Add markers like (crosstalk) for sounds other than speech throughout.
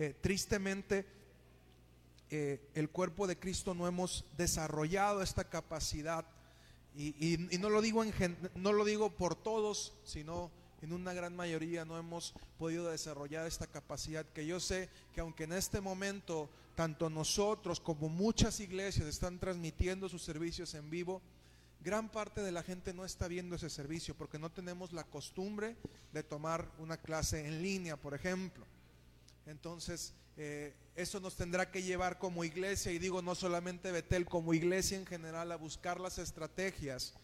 eh, tristemente eh, el cuerpo de Cristo no hemos desarrollado esta capacidad y, no, lo digo en, no lo digo por todos, sino en una gran mayoría no hemos podido desarrollar esta capacidad que yo sé que aunque en este momento tanto nosotros como muchas iglesias están transmitiendo sus servicios en vivo, gran parte de la gente no está viendo ese servicio porque no tenemos la costumbre de tomar una clase en línea, por ejemplo. Entonces, eh, eso nos tendrá que llevar como iglesia, y digo no solamente Betel, como iglesia en general, a buscar las estrategias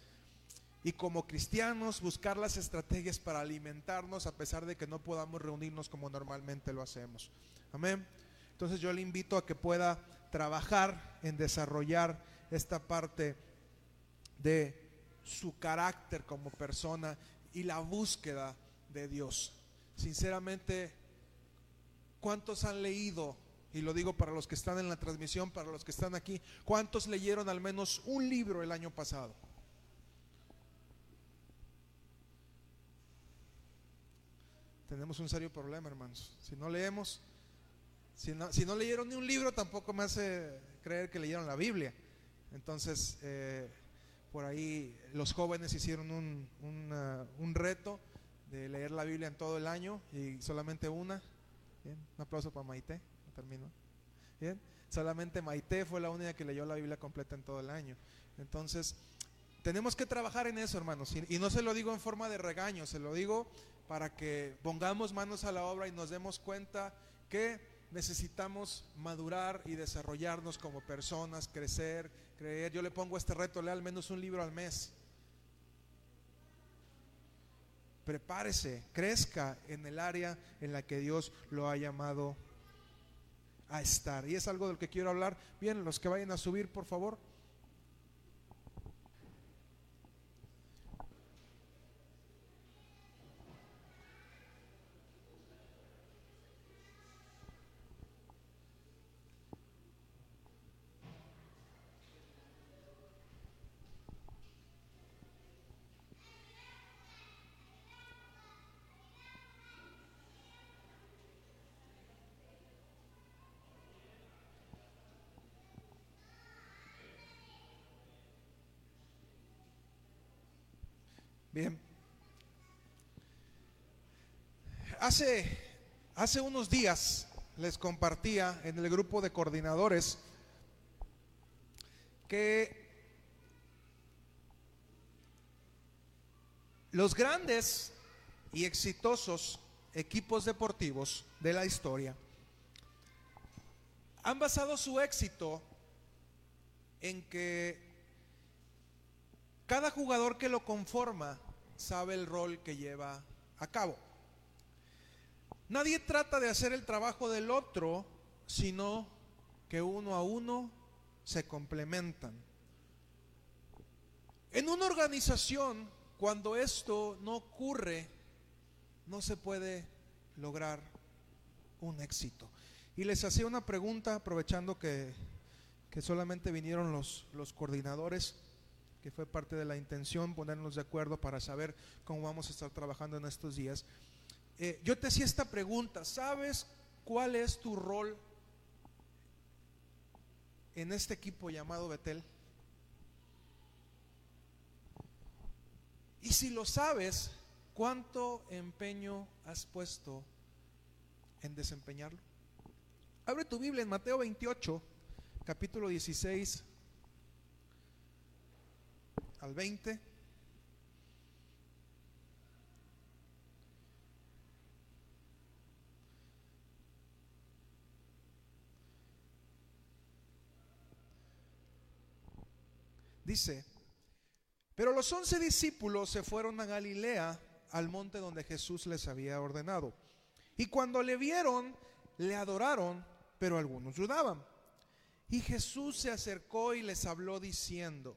y como cristianos buscar las estrategias para alimentarnos a pesar de que no podamos reunirnos como normalmente lo hacemos. Amén. Entonces yo le invito a que pueda trabajar en desarrollar esta parte de su carácter como persona y la búsqueda de Dios. Sinceramente, ¿cuántos han leído? Y lo digo para los que están en la transmisión, para los que están aquí, ¿cuántos leyeron al menos un libro el año pasado? tenemos un serio problema, hermanos. Si no leemos, si no, leyeron ni un libro, tampoco me hace creer que leyeron la Biblia. Entonces, eh, por ahí los jóvenes hicieron un, un, reto de leer la Biblia en todo el año y solamente una. Un aplauso para Maite, termino. Bien, solamente Maite fue la única que leyó la Biblia completa en todo el año. Entonces, tenemos que trabajar en eso, hermanos. y no se lo digo en forma de regaño, se lo digo para que pongamos manos a la obra y nos demos cuenta que necesitamos madurar y desarrollarnos como personas, crecer, creer. Yo le pongo este reto, lea al menos un libro al mes. Prepárese, crezca en el área en la que Dios lo ha llamado a estar. Y es algo del que quiero hablar. Bien, los que vayan a subir, por favor. Bien. Hace, hace unos días les compartía en el grupo de coordinadores que los grandes y exitosos equipos deportivos de la historia han basado su éxito en que cada jugador que lo conforma sabe el rol que lleva a cabo. Nadie trata de hacer el trabajo del otro, sino que uno a uno se complementan. En una organización, cuando esto no ocurre, no se puede lograr un éxito. Y les hacía una pregunta, aprovechando que, solamente vinieron los, los coordinadores que fue parte de la intención, ponernos de acuerdo para saber cómo vamos a estar trabajando en estos días. Eh, yo te hacía esta pregunta, ¿sabes cuál es tu rol en este equipo llamado Betel? Y si lo sabes, ¿cuánto empeño has puesto en desempeñarlo? Abre tu Biblia en Mateo 28, capítulo 16, al 20. Dice, pero los once discípulos se fueron a Galilea, al monte donde Jesús les había ordenado. Y cuando le vieron, le adoraron, pero algunos dudaban. Y Jesús se acercó y les habló diciendo,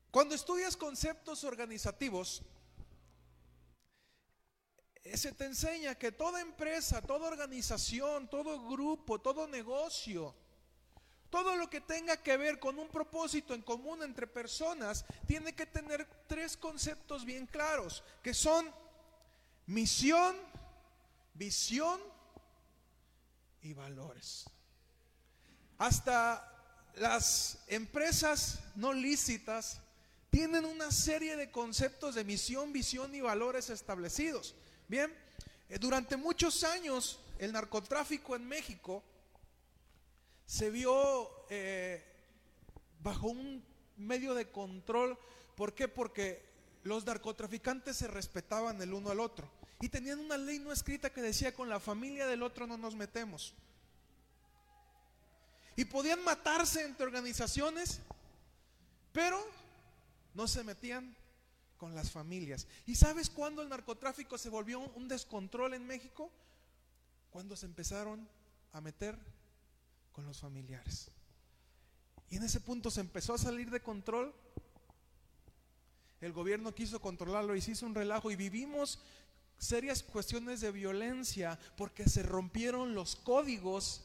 Cuando estudias conceptos organizativos, se te enseña que toda empresa, toda organización, todo grupo, todo negocio, todo lo que tenga que ver con un propósito en común entre personas, tiene que tener tres conceptos bien claros, que son misión, visión y valores. Hasta las empresas no lícitas tienen una serie de conceptos de misión, visión y valores establecidos. Bien, eh, durante muchos años el narcotráfico en México se vio eh, bajo un medio de control. ¿Por qué? Porque los narcotraficantes se respetaban el uno al otro y tenían una ley no escrita que decía con la familia del otro no nos metemos. Y podían matarse entre organizaciones, pero no se metían con las familias. ¿Y sabes cuándo el narcotráfico se volvió un descontrol en México? Cuando se empezaron a meter con los familiares. Y en ese punto se empezó a salir de control. El gobierno quiso controlarlo y se hizo un relajo y vivimos serias cuestiones de violencia porque se rompieron los códigos.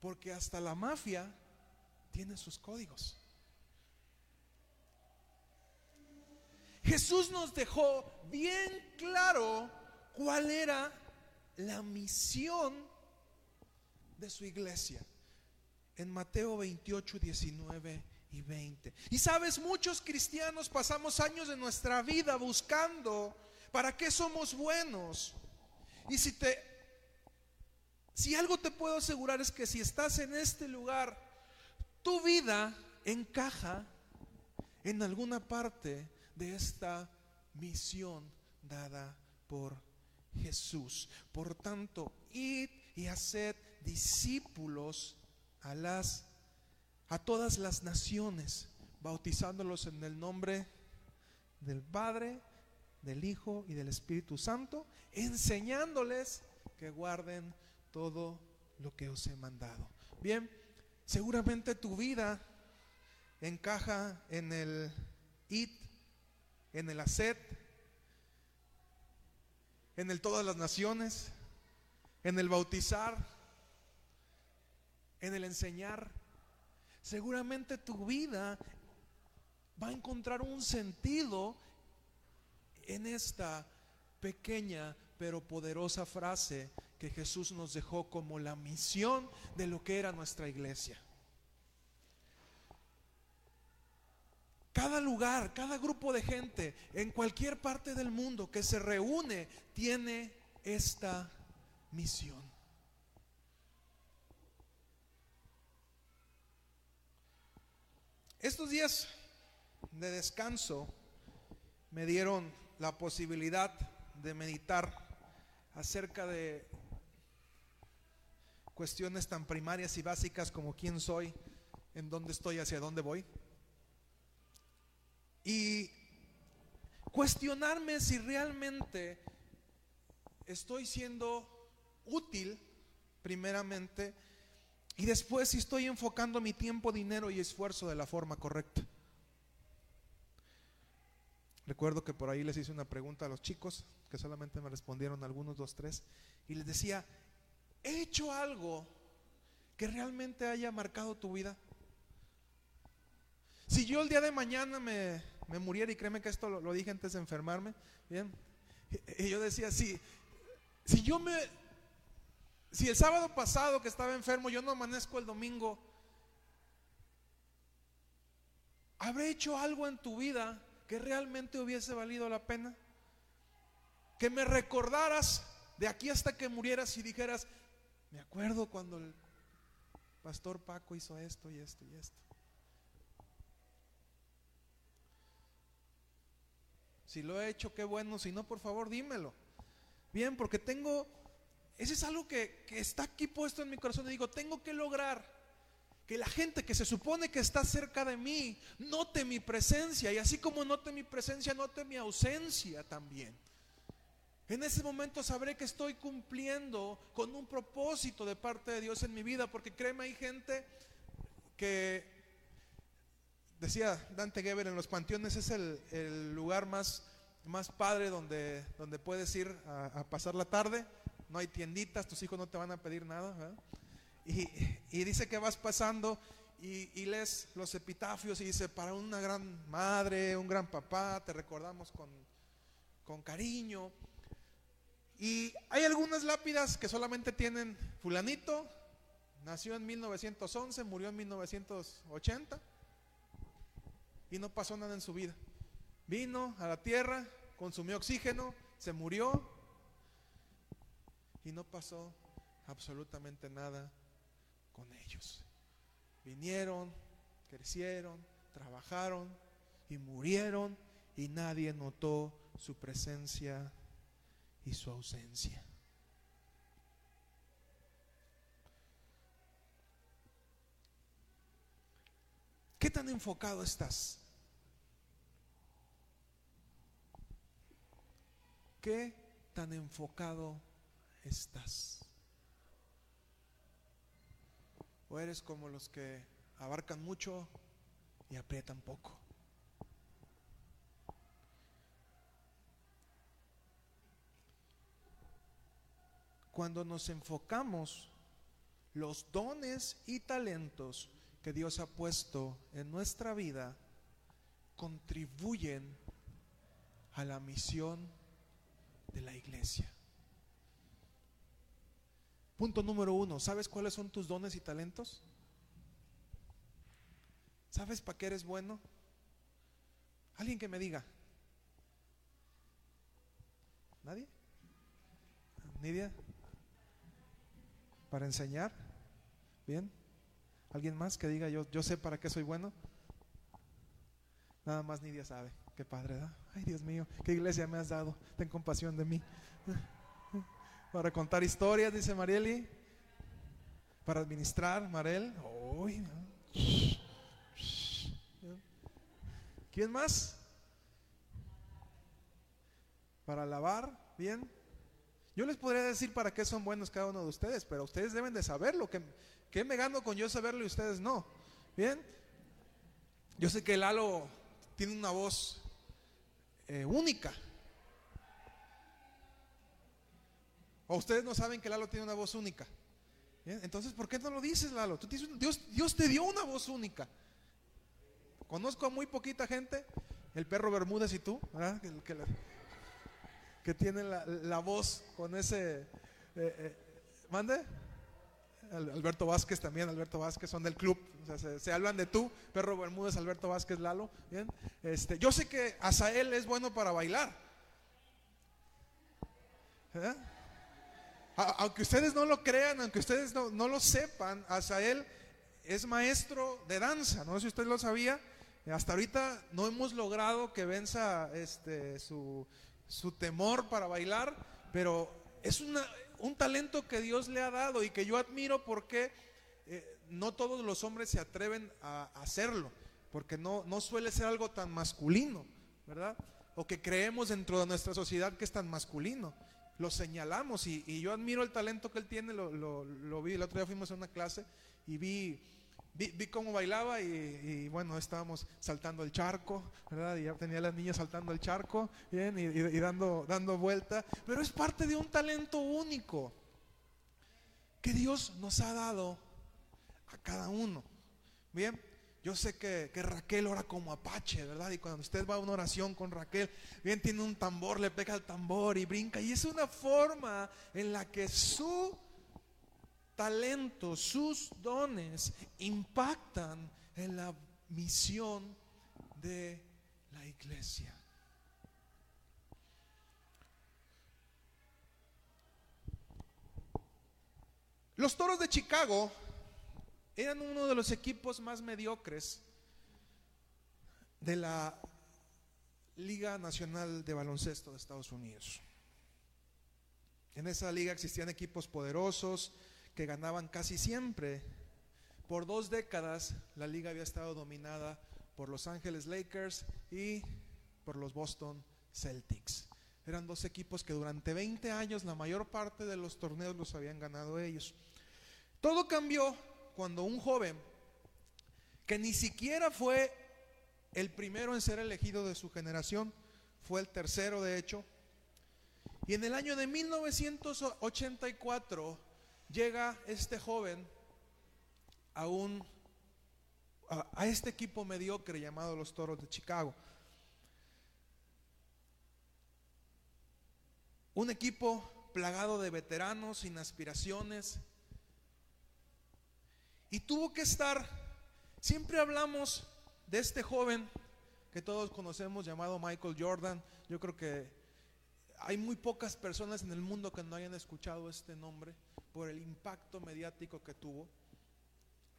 Porque hasta la mafia tiene sus códigos. Jesús nos dejó bien claro cuál era la misión de su iglesia en Mateo 28, 19 y 20. Y sabes, muchos cristianos pasamos años de nuestra vida buscando para qué somos buenos. Y si te si algo te puedo asegurar es que si estás en este lugar, tu vida encaja en alguna parte de esta misión dada por Jesús. Por tanto, id y haced discípulos a las a todas las naciones, bautizándolos en el nombre del Padre, del Hijo y del Espíritu Santo, enseñándoles que guarden todo lo que os he mandado. Bien, seguramente tu vida encaja en el id en el hacer, en el todas las naciones, en el bautizar, en el enseñar. Seguramente tu vida va a encontrar un sentido en esta pequeña pero poderosa frase que Jesús nos dejó como la misión de lo que era nuestra iglesia. Cada lugar, cada grupo de gente en cualquier parte del mundo que se reúne tiene esta misión. Estos días de descanso me dieron la posibilidad de meditar acerca de cuestiones tan primarias y básicas como quién soy, en dónde estoy, hacia dónde voy y cuestionarme si realmente estoy siendo útil, primeramente, y después si estoy enfocando mi tiempo, dinero y esfuerzo de la forma correcta. Recuerdo que por ahí les hice una pregunta a los chicos, que solamente me respondieron algunos, dos, tres, y les decía, ¿he hecho algo que realmente haya marcado tu vida? Si yo el día de mañana me, me muriera, y créeme que esto lo, dije antes de enfermarme, bien, y, yo decía, si, si yo me, si el sábado pasado que estaba enfermo, yo no amanezco el domingo, ¿habré hecho algo en tu vida que realmente hubiese valido la pena? Que me recordaras de aquí hasta que murieras y dijeras, me acuerdo cuando el pastor Paco hizo esto y esto y esto. Si lo he hecho, qué bueno. Si no, por favor, dímelo. Bien, porque tengo, ese es algo que, está aquí puesto en mi corazón. Y digo, tengo que lograr que la gente que se supone que está cerca de mí note mi presencia. Y así como note mi presencia, note mi ausencia también. En ese momento sabré que estoy cumpliendo con un propósito de parte de Dios en mi vida, porque créeme, hay gente que, decía Dante Geber, en los panteones es el, lugar más, más padre donde, donde puedes ir a, pasar la tarde, no hay tienditas, tus hijos no te van a pedir nada. Y, y, dice que vas pasando y, y, lees los epitafios y dice, para una gran madre, un gran papá, te recordamos con, con cariño. Y hay algunas lápidas que solamente tienen fulanito, nació en 1911, murió en 1980 y no pasó nada en su vida. Vino a la tierra, consumió oxígeno, se murió y no pasó absolutamente nada con ellos. Vinieron, crecieron, trabajaron y murieron y nadie notó su presencia y su ausencia. ¿Qué tan enfocado estás? ¿Qué tan enfocado estás? ¿O eres como los que abarcan mucho y aprietan poco? cuando nos enfocamos los dones y talentos que Dios ha puesto en nuestra vida, contribuyen a la misión de la iglesia. Punto número uno, ¿sabes cuáles son tus dones y talentos? ¿Sabes para qué eres bueno? Alguien que me diga. ¿Nadie? ¿Nidia? para enseñar. Bien. ¿Alguien más que diga yo, yo sé para qué soy bueno? Nada más Nidia sabe. Qué padre. Ay, Dios mío, qué iglesia me has dado. Ten compasión de mí. Para contar historias, dice Marieli. Para administrar, Marel. ¿Quién más? Para lavar, bien. Yo les podría decir para qué son buenos cada uno de ustedes, pero ustedes deben de saberlo. ¿Qué, me gano con yo saberlo y ustedes no? Bien. Yo sé que Lalo tiene una voz eh, única. O ustedes no saben que Lalo tiene una voz única. Entonces, ¿por qué no lo dices, Lalo? Dios, te dio una voz única. Conozco a muy poquita gente, el perro Bermúdez y tú. Que, que tienen la, voz con ese... Eh, eh, ¿Mande? Alberto Vázquez también, Alberto Vázquez son del club, se, hablan de tú, Perro Bermúdez, Alberto Vázquez, Lalo, bien. Este, yo sé que Asael es bueno para bailar. ¿Eh? Aunque ustedes no lo crean, aunque ustedes no, lo sepan, Asael es maestro de danza, no sé si usted lo sabía. Hasta ahorita no hemos logrado que venza este, su, temor para bailar, pero es un talento que Dios le ha dado y que yo admiro porque eh, no todos los hombres se atreven a, hacerlo, porque no, no suele ser algo tan masculino, ¿verdad? O que creemos dentro de nuestra sociedad que es tan masculino. Lo señalamos y, yo admiro el talento que él tiene, lo, lo vi, el otro día fuimos a una clase y vi Vi, cómo bailaba y, bueno, estábamos saltando el charco, ¿verdad? Y ya tenía las niñas saltando el charco, bien, y, dando, dando vuelta. Pero es parte de un talento único que Dios nos ha dado a cada uno. Bien, yo sé que, que, Raquel ora como apache, ¿verdad? Y cuando usted va a una oración con Raquel, bien, tiene un tambor, le pega el tambor y brinca. Y es una forma en la que su talentos, sus dones impactan en la misión de la iglesia. Los Toros de Chicago eran uno de los equipos más mediocres de la Liga Nacional de Baloncesto de Estados Unidos. En esa liga existían equipos poderosos, que ganaban casi siempre. Por dos décadas la liga había estado dominada por Los Ángeles Lakers y por los Boston Celtics. Eran dos equipos que durante 20 años la mayor parte de los torneos los habían ganado ellos. Todo cambió cuando un joven, que ni siquiera fue el primero en ser elegido de su generación, fue el tercero de hecho, y en el año de 1984 llega este joven a un a, este equipo mediocre llamado los Toros de Chicago. Un equipo plagado de veteranos, sin aspiraciones. Y tuvo que estar, siempre hablamos de este joven que todos conocemos llamado Michael Jordan. Yo creo que hay muy pocas personas en el mundo que no hayan escuchado este nombre por el impacto mediático que tuvo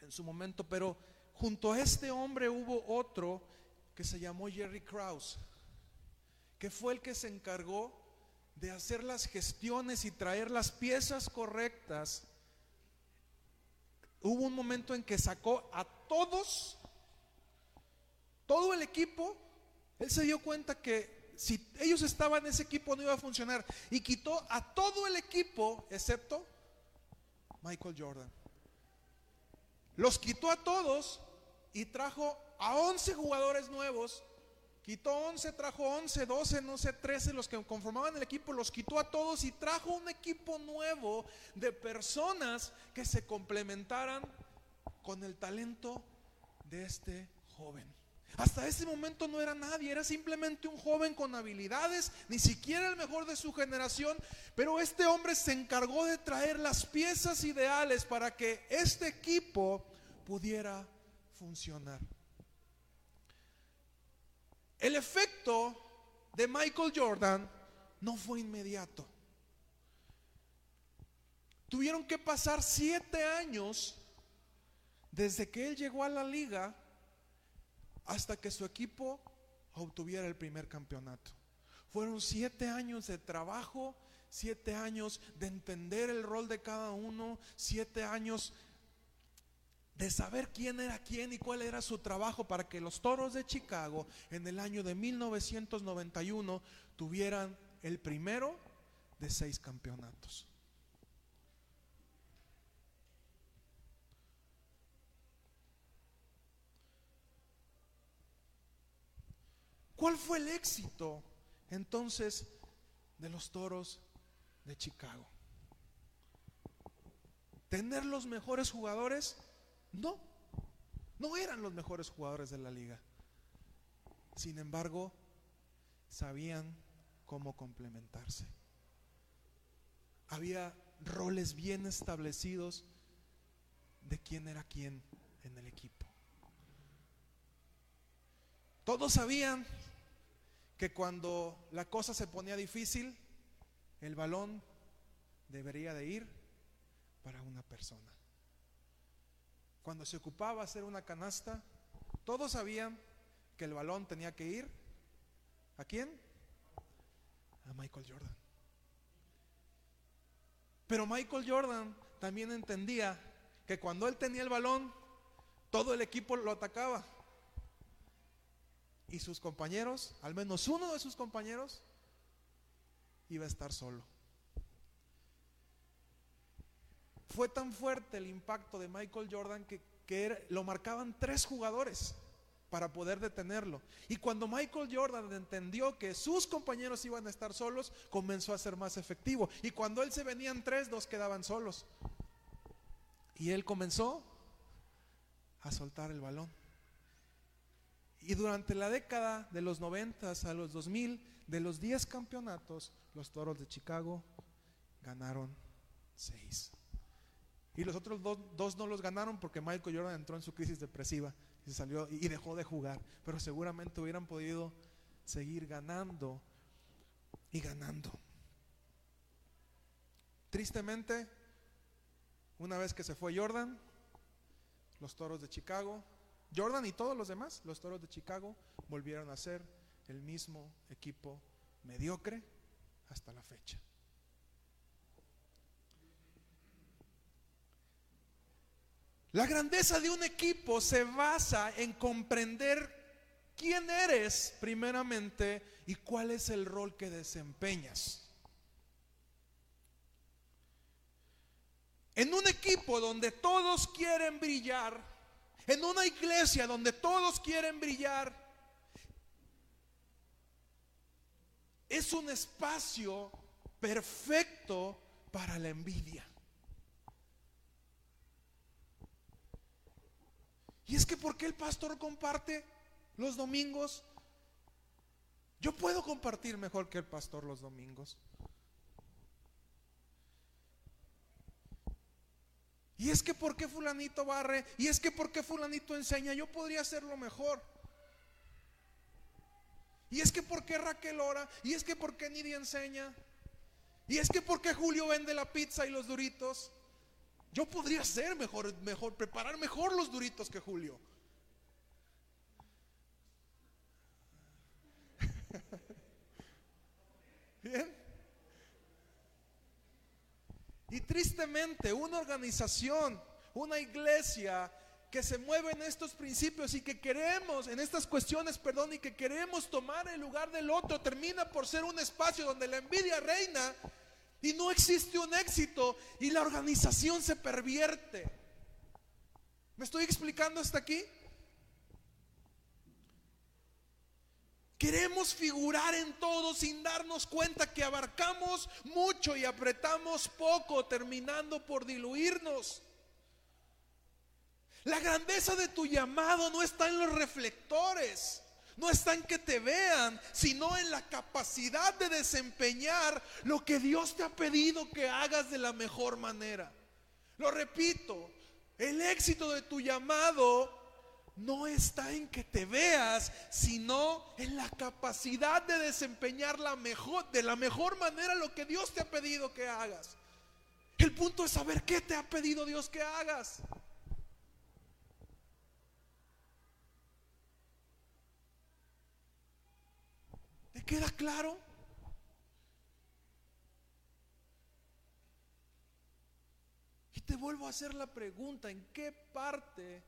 en su momento, pero junto a este hombre hubo otro que se llamó Jerry Krause, que fue el que se encargó de hacer las gestiones y traer las piezas correctas. Hubo un momento en que sacó a todos, todo el equipo, él se dio cuenta que si ellos estaban en ese equipo no iba a funcionar y quitó a todo el equipo excepto Michael Jordan. Los quitó a todos y trajo a 11 jugadores nuevos. Quitó 11, trajo 11, 12, no sé, 13, los que conformaban el equipo, los quitó a todos y trajo un equipo nuevo de personas que se complementaran con el talento de este joven. Hasta ese momento no era nadie, era simplemente un joven con habilidades, ni siquiera el mejor de su generación, pero este hombre se encargó de traer las piezas ideales para que este equipo pudiera funcionar. El efecto de Michael Jordan no fue inmediato. Tuvieron que pasar siete años desde que él llegó a la liga hasta que su equipo obtuviera el primer campeonato. Fueron siete años de trabajo, siete años de entender el rol de cada uno, siete años de saber quién era quién y cuál era su trabajo para que los Toros de Chicago en el año de 1991 tuvieran el primero de seis campeonatos. ¿Cuál fue el éxito entonces de los Toros de Chicago? ¿Tener los mejores jugadores? No, no eran los mejores jugadores de la liga. Sin embargo, sabían cómo complementarse. Había roles bien establecidos de quién era quién en el equipo. Todos sabían que cuando la cosa se ponía difícil, el balón debería de ir para una persona cuando se ocupaba hacer una canasta, todos sabían que el balón tenía que ir. ¿A quién? A Michael Jordan. Pero Michael Jordan también entendía que cuando él tenía el balón, todo el equipo lo atacaba. Y sus compañeros, al menos uno de sus compañeros, iba a estar solo. Fue tan fuerte el impacto de Michael Jordan que, lo marcaban tres jugadores para poder detenerlo. Y cuando Michael Jordan entendió que sus compañeros iban a estar solos, comenzó a ser más efectivo. Y cuando él se venían tres, dos quedaban solos. Y él comenzó a soltar el balón. Y durante la década de los 90 a los 2000, de los 10 campeonatos, los Toros de Chicago ganaron 6. Y los otros dos, no los ganaron porque Michael Jordan entró en su crisis depresiva y se salió y dejó de jugar. Pero seguramente hubieran podido seguir ganando y ganando. Tristemente, una vez que se fue Jordan, los toros de Chicago, Jordan y todos los demás, los toros de Chicago, volvieron a ser el mismo equipo mediocre hasta la fecha. La grandeza de un equipo se basa en comprender quién eres primeramente y cuál es el rol que desempeñas. En un equipo donde todos quieren brillar, en una iglesia donde todos quieren brillar, es un espacio perfecto para la envidia. Y es que ¿por qué el pastor comparte los domingos? Yo puedo compartir mejor que el pastor los domingos. Y es que ¿por qué fulanito barre? Y es que ¿por qué fulanito enseña? Yo podría hacerlo mejor. Y es que ¿por qué Raquel ora? Y es que ¿por qué Nidia enseña? Y es que ¿por qué Julio vende la pizza y los duritos? Yo podría ser mejor, mejor, preparar mejor los duritos que Julio. (laughs) Bien. Y tristemente, una organización, una iglesia que se mueve en estos principios y que queremos, en estas cuestiones, perdón, y que queremos tomar el lugar del otro, termina por ser un espacio donde la envidia reina y no existe un éxito y la organización se pervierte. ¿Me estoy explicando hasta aquí? Queremos figurar en todo sin darnos cuenta que abarcamos mucho y apretamos poco, terminando por diluirnos. La grandeza de tu llamado no está en los reflectores no está en que te vean, sino en la capacidad de desempeñar lo que Dios te ha pedido que hagas de la mejor manera. Lo repito, el éxito de tu llamado no está en que te veas, sino en la capacidad de desempeñar la mejor, de la mejor manera lo que Dios te ha pedido que hagas. El punto es saber qué te ha pedido Dios que hagas. queda claro? Y te vuelvo a hacer la pregunta, ¿en qué parte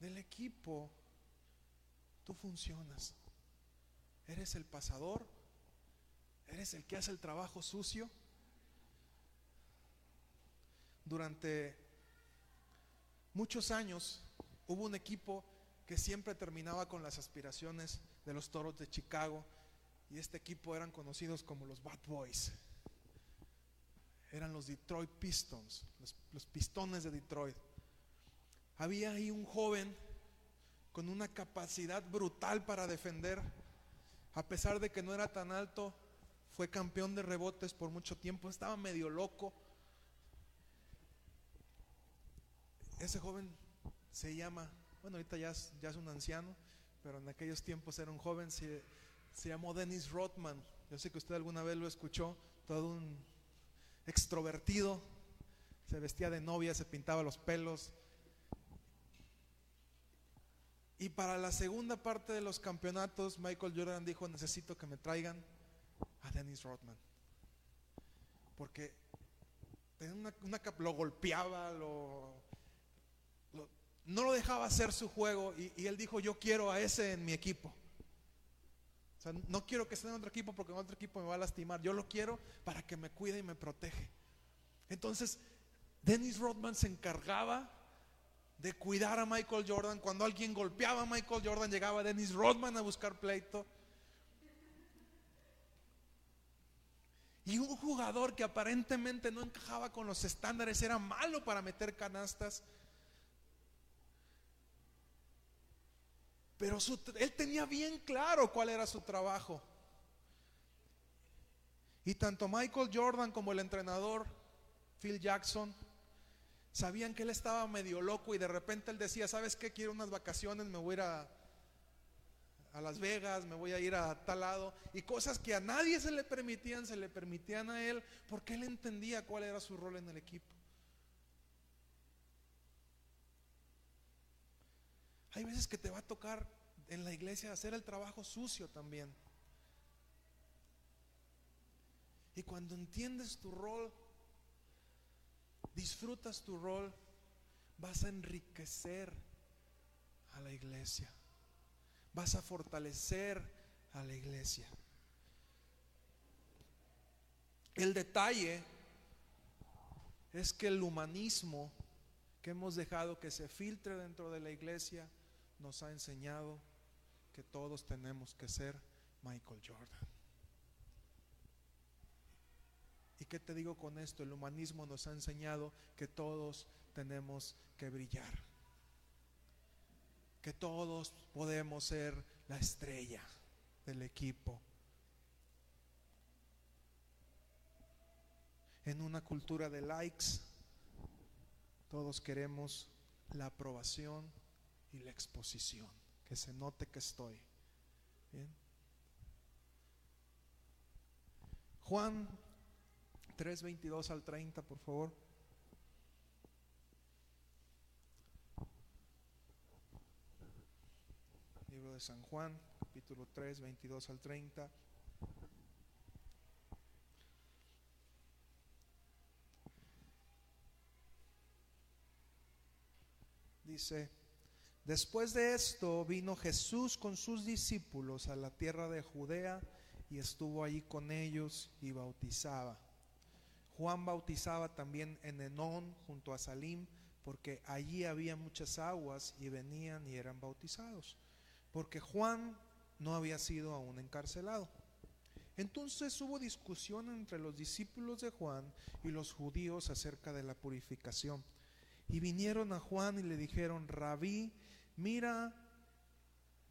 del equipo tú funcionas? ¿Eres el pasador? ¿Eres el que hace el trabajo sucio? Durante muchos años hubo un equipo que siempre terminaba con las aspiraciones de los Toros de Chicago y este equipo eran conocidos como los Bad Boys. Eran los Detroit Pistons, los, pistones de Detroit. Había ahí un joven con una capacidad brutal para defender, a pesar de que no era tan alto, fue campeón de rebotes por mucho tiempo, estaba medio loco. Ese joven se llama bueno, ahorita ya es, un anciano, pero en aquellos tiempos era un joven, se, se llamó Dennis Rothman. Yo sé que usted alguna vez lo escuchó, todo un extrovertido, se vestía de novia, se pintaba los pelos. Y para la segunda parte de los campeonatos, Michael Jordan dijo, necesito que me traigan a Dennis Rodman. Porque lo golpeaba, lo, no lo dejaba hacer su juego y, él dijo, yo quiero a ese en mi equipo. O sea, no quiero que esté en otro equipo porque en otro equipo me va a lastimar. Yo lo quiero para que me cuide y me protege. Entonces, Dennis Rodman se encargaba de cuidar a Michael Jordan. Cuando alguien golpeaba a Michael Jordan, llegaba Dennis Rodman a buscar pleito. Y un jugador que aparentemente no encajaba con los estándares, era malo para meter canastas. Pero él tenía bien claro cuál era su trabajo. Y tanto Michael Jordan como el entrenador Phil Jackson sabían que él estaba medio loco y de repente él decía, ¿sabes qué? Quiero unas vacaciones, me voy a ir a, a Las Vegas, me voy a ir a tal lado. Y cosas que a nadie se le permitían, se le permitían a él porque él entendía cuál era su rol en el equipo. Hay veces que te va a tocar en la iglesia hacer el trabajo sucio también. Y cuando entiendes tu rol, disfrutas tu rol, vas a enriquecer a la iglesia. Vas a fortalecer a la iglesia. El detalle es que el humanismo que hemos dejado que se filtre dentro de la iglesia nos ha enseñado que todos tenemos que ser Michael Jordan. ¿Y qué te digo con esto? El humanismo nos ha enseñado que todos tenemos que brillar. Que todos podemos ser la estrella del equipo. En una cultura de likes, todos queremos la aprobación y la exposición, que se note que estoy. Juan 3, 22 al 30, por favor. Libro de San Juan, capítulo 3, 22 al 30. Dice, después de esto vino Jesús con sus discípulos a la tierra de Judea y estuvo allí con ellos y bautizaba. Juan bautizaba también en Enón junto a Salim, porque allí había muchas aguas y venían y eran bautizados, porque Juan no había sido aún encarcelado. Entonces hubo discusión entre los discípulos de Juan y los judíos acerca de la purificación. Y vinieron a Juan y le dijeron, rabí, mira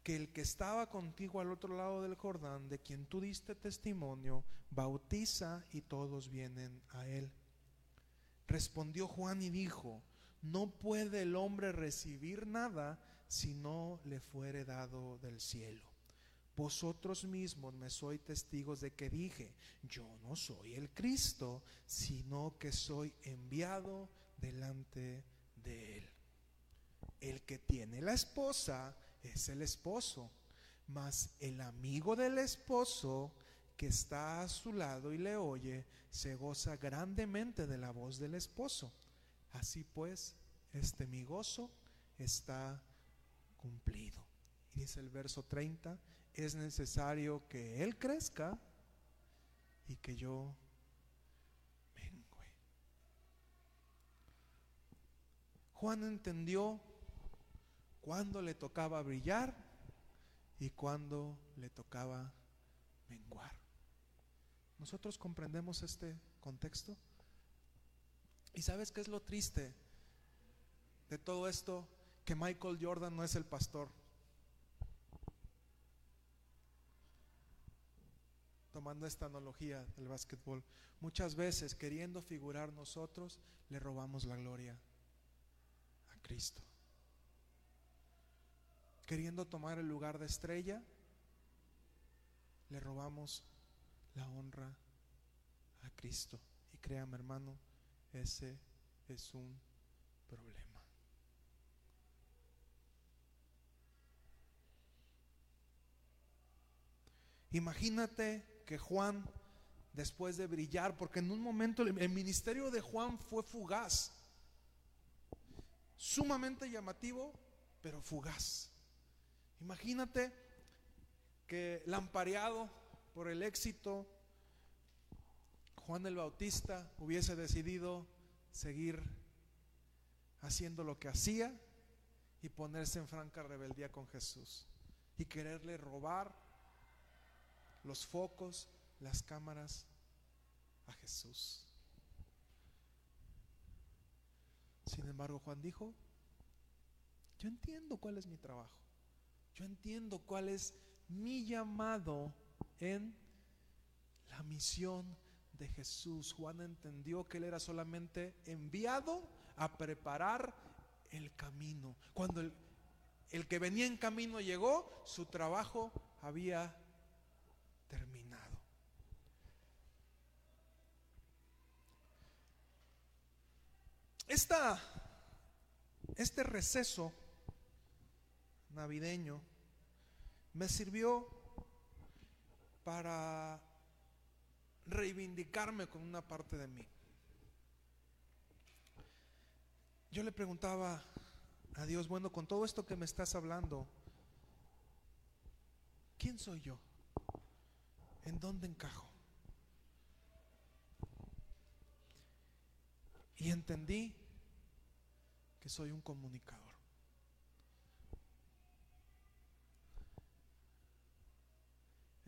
que el que estaba contigo al otro lado del Jordán, de quien tú diste testimonio, bautiza y todos vienen a él. Respondió Juan y dijo, no puede el hombre recibir nada si no le fuere dado del cielo. Vosotros mismos me sois testigos de que dije, yo no soy el Cristo, sino que soy enviado delante de él. El que tiene la esposa, es el esposo, mas el amigo del esposo que está a su lado y le oye, se goza grandemente de la voz del esposo. Así pues, este mi gozo está cumplido. Y dice el verso 30, es necesario que Él crezca y que yo mengue. Juan entendió cuándo le tocaba brillar y cuándo le tocaba menguar. ¿Nosotros comprendemos este contexto? ¿Y sabes qué es lo triste de todo esto? Que Michael Jordan no es el pastor. Tomando esta analogía del básquetbol, muchas veces queriendo figurar nosotros, le robamos la gloria a Cristo queriendo tomar el lugar de estrella, le robamos la honra a Cristo. Y créame hermano, ese es un problema. Imagínate que Juan, después de brillar, porque en un momento el ministerio de Juan fue fugaz, sumamente llamativo, pero fugaz. Imagínate que lampareado por el éxito, Juan el Bautista hubiese decidido seguir haciendo lo que hacía y ponerse en franca rebeldía con Jesús y quererle robar los focos, las cámaras a Jesús. Sin embargo, Juan dijo, yo entiendo cuál es mi trabajo. Yo entiendo cuál es mi llamado en la misión de Jesús. Juan entendió que él era solamente enviado a preparar el camino. Cuando el, el que venía en camino llegó, su trabajo había terminado. Esta, este receso navideño me sirvió para reivindicarme con una parte de mí. Yo le preguntaba a Dios, bueno, con todo esto que me estás hablando, ¿quién soy yo? ¿En dónde encajo? Y entendí que soy un comunicador.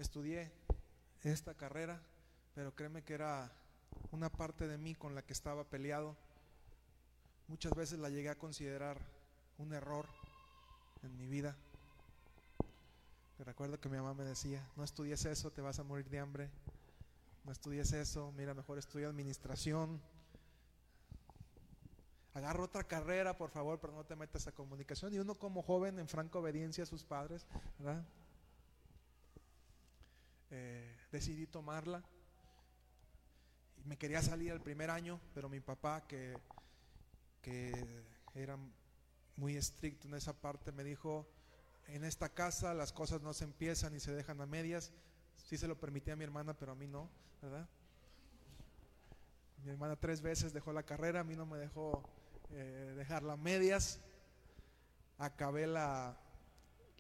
Estudié esta carrera, pero créeme que era una parte de mí con la que estaba peleado. Muchas veces la llegué a considerar un error en mi vida. Recuerdo que mi mamá me decía, no estudies eso, te vas a morir de hambre. No estudies eso, mira, mejor estudia administración. Agarra otra carrera, por favor, pero no te metas a comunicación. Y uno como joven en franca obediencia a sus padres, ¿verdad? Eh, decidí tomarla. Me quería salir el primer año, pero mi papá, que, que era muy estricto en esa parte, me dijo, en esta casa las cosas no se empiezan y se dejan a medias. Sí se lo permití a mi hermana, pero a mí no, ¿verdad? Mi hermana tres veces dejó la carrera, a mí no me dejó eh, dejarla a medias. Acabé la,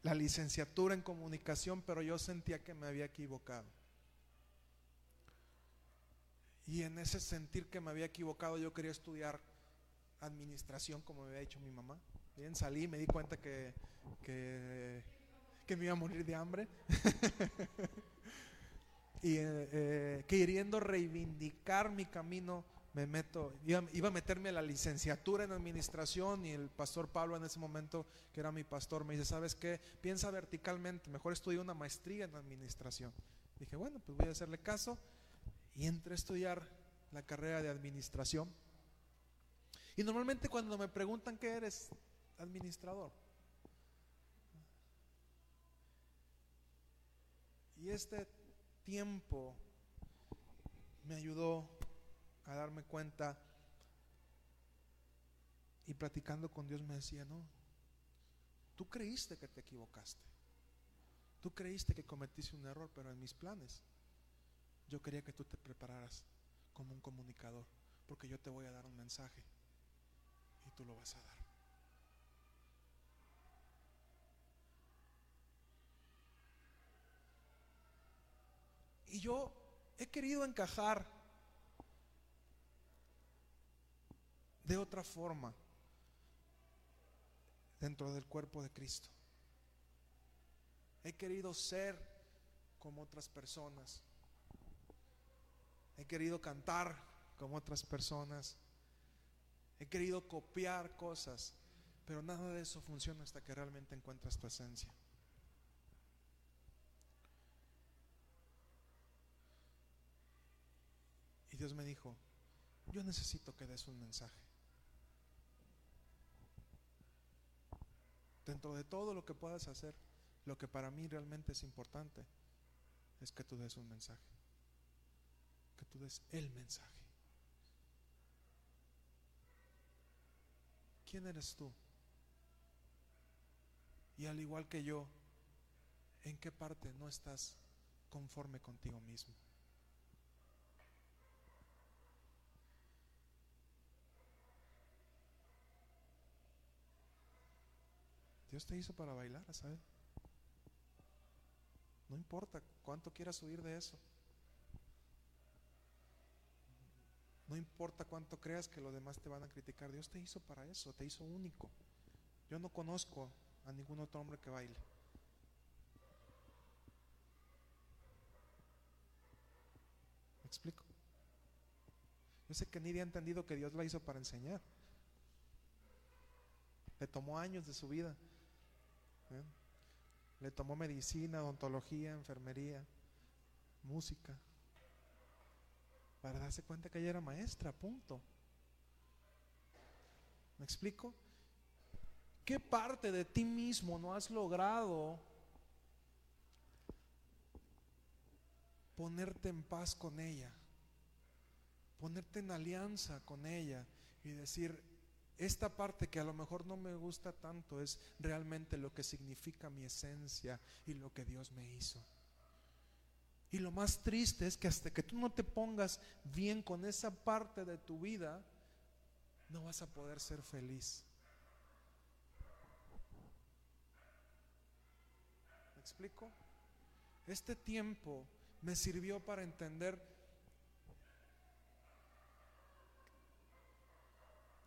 la licenciatura en comunicación, pero yo sentía que me había equivocado. Y en ese sentir que me había equivocado, yo quería estudiar administración, como me había dicho mi mamá. Bien, salí, me di cuenta que, que, me iba a morir de hambre. (laughs) y eh, eh, queriendo reivindicar mi camino, me meto, iba, a meterme a la licenciatura en administración y el pastor Pablo en ese momento, que era mi pastor, me dice, ¿sabes qué? Piensa verticalmente, mejor estudia una maestría en administración. Dije, bueno, pues voy a hacerle caso y entré a estudiar la carrera de administración. Y normalmente cuando me preguntan qué eres, administrador. Y este tiempo me ayudó a darme cuenta y platicando con Dios me decía, no, tú creíste que te equivocaste, tú creíste que cometiste un error, pero en mis planes yo quería que tú te prepararas como un comunicador, porque yo te voy a dar un mensaje y tú lo vas a dar. Y yo he querido encajar de otra forma dentro del cuerpo de Cristo. He querido ser como otras personas. He querido cantar como otras personas. He querido copiar cosas, pero nada de eso funciona hasta que realmente encuentras tu esencia. Y Dios me dijo, yo necesito que des un mensaje. Dentro de todo lo que puedas hacer, lo que para mí realmente es importante es que tú des un mensaje. Que tú des el mensaje. ¿Quién eres tú? Y al igual que yo, ¿en qué parte no estás conforme contigo mismo? Dios te hizo para bailar, ¿sabes? No importa cuánto quieras huir de eso. No importa cuánto creas que los demás te van a criticar. Dios te hizo para eso, te hizo único. Yo no conozco a ningún otro hombre que baile. ¿Me explico? Yo sé que Nidia ha entendido que Dios la hizo para enseñar. Le tomó años de su vida. Le tomó medicina, odontología, enfermería, música, para darse cuenta que ella era maestra, punto. ¿Me explico? ¿Qué parte de ti mismo no has logrado ponerte en paz con ella? Ponerte en alianza con ella y decir, esta parte que a lo mejor no me gusta tanto es realmente lo que significa mi esencia y lo que Dios me hizo. Y lo más triste es que hasta que tú no te pongas bien con esa parte de tu vida, no vas a poder ser feliz. ¿Me explico? Este tiempo me sirvió para entender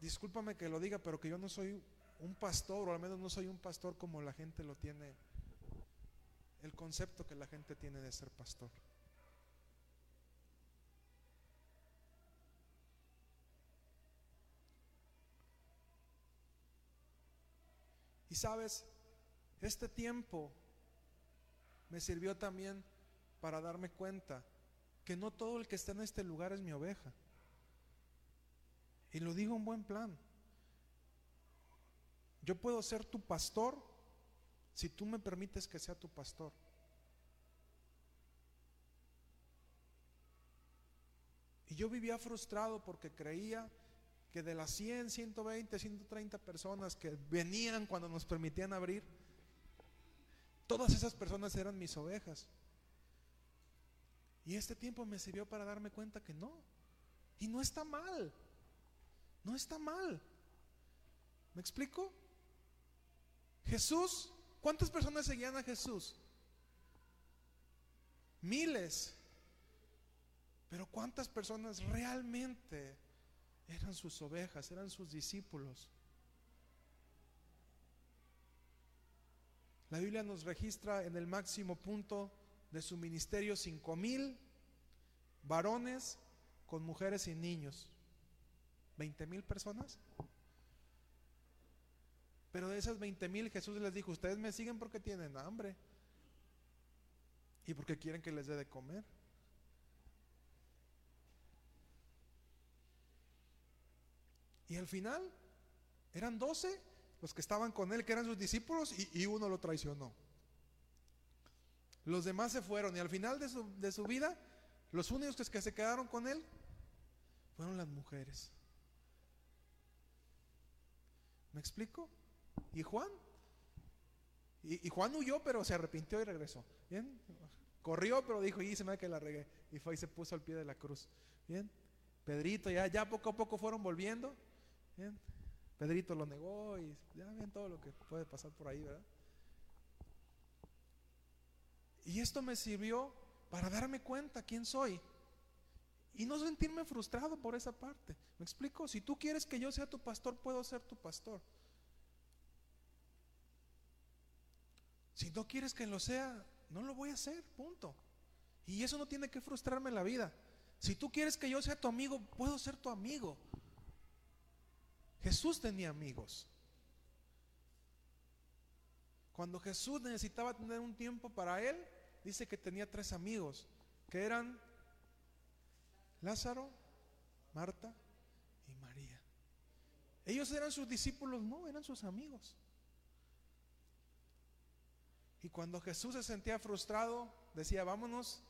discúlpame que lo diga, pero que yo no soy un pastor, o al menos no soy un pastor como la gente lo tiene, el concepto que la gente tiene de ser pastor. Y sabes, este tiempo me sirvió también para darme cuenta que no todo el que está en este lugar es mi oveja. Y lo digo en buen plan. Yo puedo ser tu pastor si tú me permites que sea tu pastor. Y yo vivía frustrado porque creía que de las 100, 120, 130 personas que venían cuando nos permitían abrir, todas esas personas eran mis ovejas. Y este tiempo me sirvió para darme cuenta que no. Y no está mal. No está mal. ¿Me explico? Jesús, ¿cuántas personas seguían a Jesús? Miles. Pero ¿cuántas personas realmente eran sus ovejas, eran sus discípulos? La Biblia nos registra en el máximo punto de su ministerio cinco mil varones con mujeres y niños. ¿20 mil personas? Pero de esas 20 mil Jesús les dijo, ustedes me siguen porque tienen hambre y porque quieren que les dé de comer. Y al final eran 12 los que estaban con él, que eran sus discípulos, y, uno lo traicionó. Los demás se fueron y al final de su, de su vida, los únicos que se quedaron con él fueron las mujeres. ¿Me explico? ¿Y Juan? Y, Juan huyó, pero se arrepintió y regresó. ¿Bien? Corrió, pero dijo, y se me que la regué. Y fue y se puso al pie de la cruz. ¿Bien? Pedrito, ya, ya poco a poco fueron volviendo. ¿Bien? Pedrito lo negó y ya ven todo lo que puede pasar por ahí, ¿verdad? Y esto me sirvió para darme cuenta quién soy y no sentirme frustrado por esa parte. ¿Me explico? Si tú quieres que yo sea tu pastor, puedo ser tu pastor. Si no quieres que lo sea, no lo voy a hacer, punto. Y eso no tiene que frustrarme en la vida. Si tú quieres que yo sea tu amigo, puedo ser tu amigo. Jesús tenía amigos. Cuando Jesús necesitaba tener un tiempo para él, dice que tenía tres amigos, que eran Lázaro, Marta y María. Ellos eran sus discípulos, no, eran sus amigos. Y cuando Jesús se sentía frustrado, decía, vámonos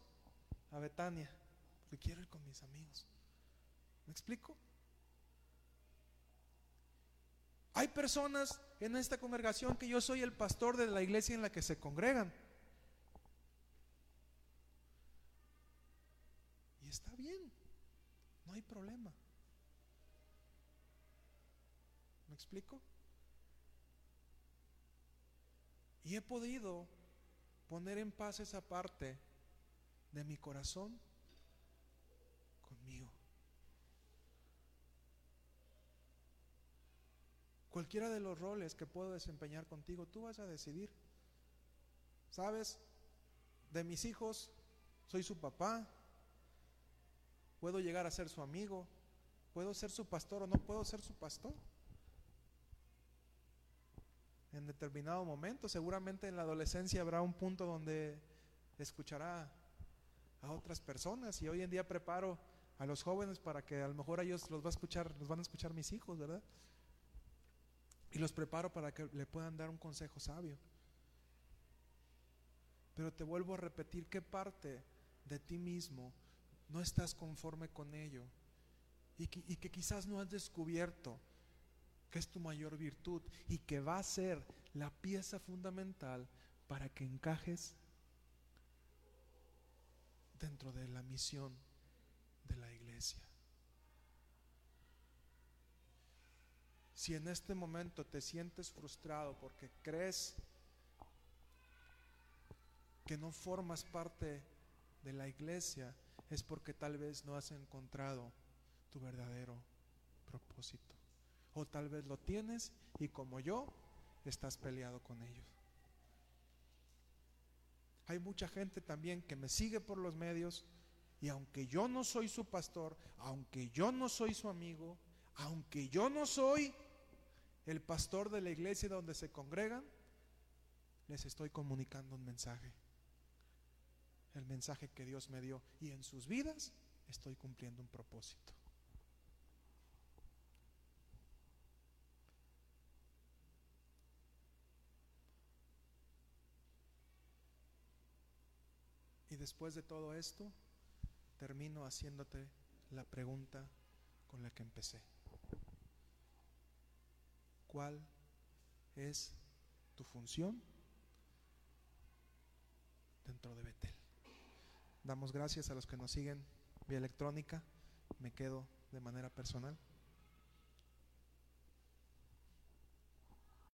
a Betania, porque quiero ir con mis amigos. ¿Me explico? Hay personas en esta congregación que yo soy el pastor de la iglesia en la que se congregan. Y está bien, hay problema. ¿Me explico? Y he podido poner en paz esa parte de mi corazón conmigo. Cualquiera de los roles que puedo desempeñar contigo, tú vas a decidir. ¿Sabes? De mis hijos, soy su papá. Puedo llegar a ser su amigo. Puedo ser su pastor o no puedo ser su pastor. En determinado momento, seguramente en la adolescencia habrá un punto donde escuchará a otras personas y hoy en día preparo a los jóvenes para que a lo mejor ellos los va a escuchar, los van a escuchar mis hijos, ¿verdad? y los preparo para que le puedan dar un consejo sabio. Pero te vuelvo a repetir qué parte de ti mismo no estás conforme con ello y que, quizás no has descubierto que es tu mayor virtud y que va a ser la pieza fundamental para que encajes dentro de la misión de la iglesia. Si en este momento te sientes frustrado porque crees que no formas parte de la iglesia es porque tal vez no has encontrado tu verdadero propósito. O tal vez lo tienes y como yo estás peleado con ellos. Hay mucha gente también que me sigue por los medios y aunque yo no soy su pastor, aunque yo no soy su amigo, aunque yo no soy el pastor de la iglesia donde se congregan, les estoy comunicando un mensaje. El mensaje que Dios me dio. Y en sus vidas estoy cumpliendo un propósito. Y después de todo esto, termino haciéndote la pregunta con la que empecé. ¿Cuál es tu función dentro de Betel? Damos gracias a los que nos siguen vía electrónica. Me quedo de manera personal.